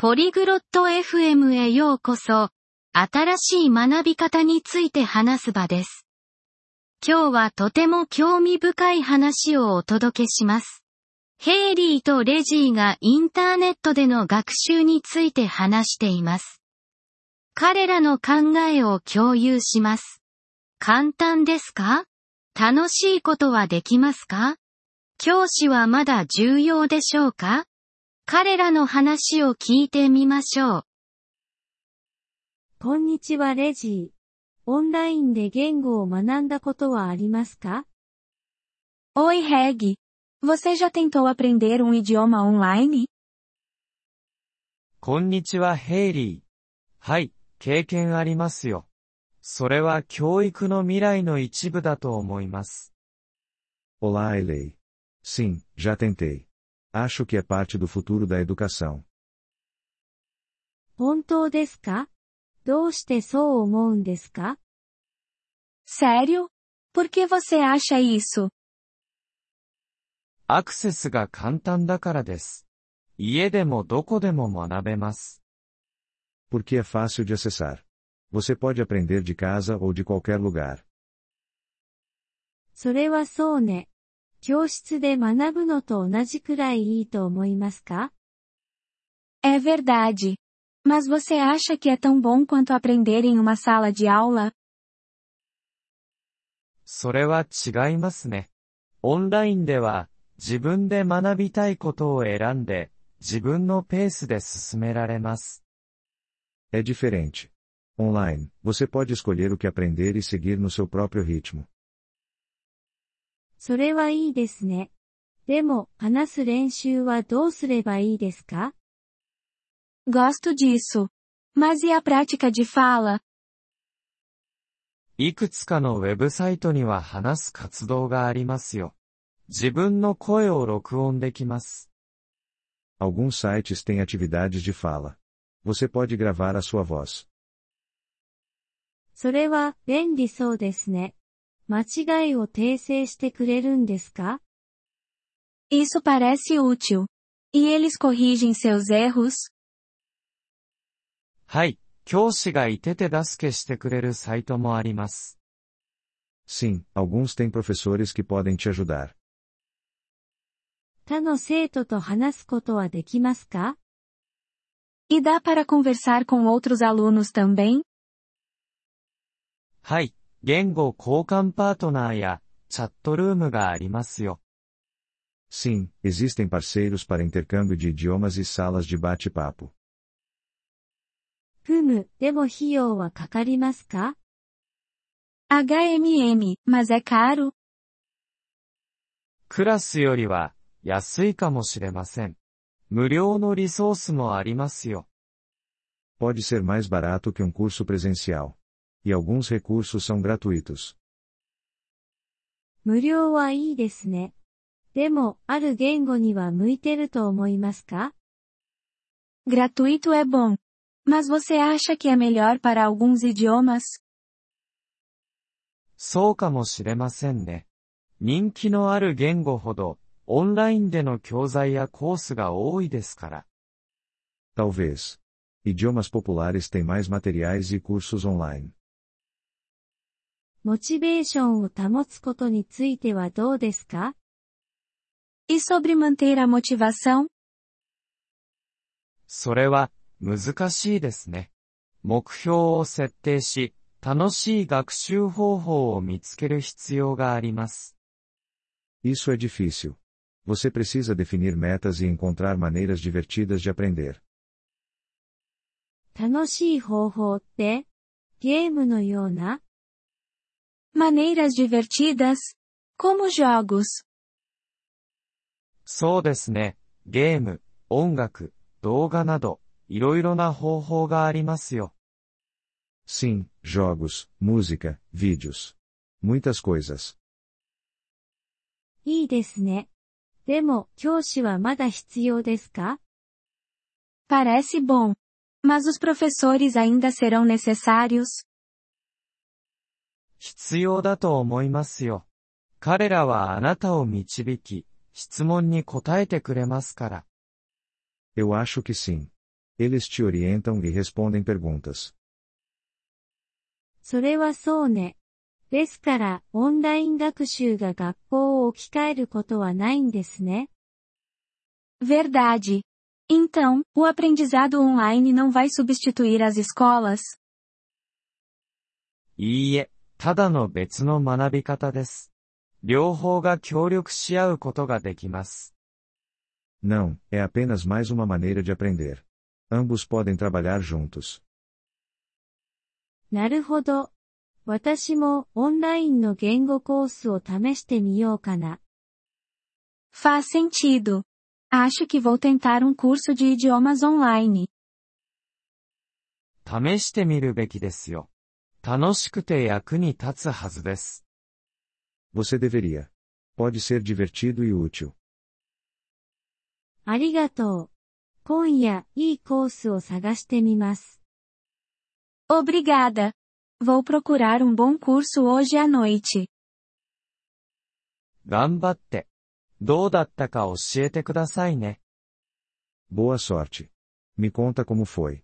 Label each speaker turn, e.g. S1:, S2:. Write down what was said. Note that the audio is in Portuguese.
S1: ポリグロット FM へようこそ、新しい学び方について話す場です。今日はとても興味深い話をお届けします。ヘイリーとレジーがインターネットでの学習について話しています。彼らの考えを共有します。簡単ですか？楽しいことはできますか？教師はまだ重要でしょうか？彼らの話を聞いてみましょう。
S2: こんにちはレジー。オンラインで言語を学んだことはありますか
S3: ？Oi Reg. Você já tentou aprender um idioma online?
S4: こんにちはヘイリー。はい、経験ありますよ。それは教育の未来の一部だと思います。
S5: Olá, Eilei. Sim, já tentei. Acho que é parte do futuro da educação.
S2: 本当ですかどうしてそう思うんですか
S3: Sério? Por que você acha isso?
S4: アクセスが簡単だからです。家でもどこでも学べます。
S5: Porque é fácil de acessar. Você pode aprender de casa ou de qualquer lugar.
S2: それはそうね。 教室で学ぶのと同じくらいいいと思いますか
S3: É verdade. Mas você acha que é tão bom quanto aprender em uma sala de aula?
S4: それは違いますね。オンラインでは、自分で学びたいことを選んで、自分のペースで進められます。
S5: É diferente. Online, você pode escolher o que aprender e seguir no seu próprio ritmo.
S2: それはいいですね。でも、話す練習はどうすればいいですか
S3: Gosto disso. Mas e a prática de fala?
S4: いくつかのウェブサイトには話す活動がありますよ。自分の声を録音できます。
S5: Alguns sites têm atividades de fala. Você pode gravar a sua voz.
S2: それは、便利そうですね。間違いを訂正してくれるんですか
S3: Isso parece útil. E eles corrigem seus erros?
S4: はい、教師がいて手助けしてくれるサイトもあります。
S5: Sim, alguns têm professores que podem te ajudar.
S2: 他の生徒と話すことはできますか
S3: E dá para conversar com outros alunos também?
S4: はい、 言語交換パートナーやチャットルームがありますよ。
S5: Sim, existem parceiros para intercâmbio de idiomas e salas de bate-papo.
S2: ふむ、でも費用はかかりますか
S3: HMM, mas é caro?
S4: クラスよりは安いかもしれません。無料のリソースもありますよ。
S5: Pode ser mais barato que um curso presencial. E alguns recursos são gratuitos.
S2: 無料はいいですね。でも、ある言語には向いてると思いますか
S3: Gratuito é bom. Mas você acha que é melhor para alguns idiomas?
S4: そうかもしれませんね。人気のある言語ほど、オンラインでの教材やコースが多いですから。
S5: Talvez. Idiomas populares têm mais materiais e cursos online.
S2: モチベーションを保つことについてはどうですか
S3: E sobre manter a motivação?
S4: それは、難しいですね。目標を設定し、楽しい学習方法を見つける必要があります。
S5: Isso é difícil. Você precisa definir metas e encontrar maneiras divertidas de aprender.
S2: 楽しい方法って、ゲームのような
S3: Maneiras divertidas? Como jogos?
S4: そうですね。ゲーム、音楽、動画など、いろいろな方法がありますよ。
S5: Sim, jogos, música, vídeos. Muitas coisas.
S2: いいですね。でも、教師はまだ必要ですか
S3: Parece bom. Mas os professores ainda serão necessários?
S4: 必要だと思いますよ。彼らはあなたを導き、質問に答えてくれますから。
S5: Eu acho que sim. Eles te orientam e respondem perguntas.
S2: それはそうね。ですから、オンライン学習が学校を置き換えることはないんですね。
S3: Verdade. Então, o aprendizado online não vai substituir as escolas?
S4: いいえ、 ただの別の学び方です。両方が協力し合うことができます。
S5: Não, é apenas mais uma maneira de aprender. Ambos podem trabalhar juntos.
S2: なるほど。私もオンラインの言語コースを試してみようかな。
S3: Faz sentido. Acho que vou tentar um curso de idiomas online.
S4: 試してみるべきですよ。楽しくて役に立つはずです。
S5: Você deveria. Pode ser divertido e útil.
S2: ありがとう。今夜、いいコースを探してみます。
S3: Obrigada. Vou procurar um bom curso hoje à noite.
S4: 頑張って。どうだったか教えてくださいね。
S5: Boa sorte. Me conta como foi.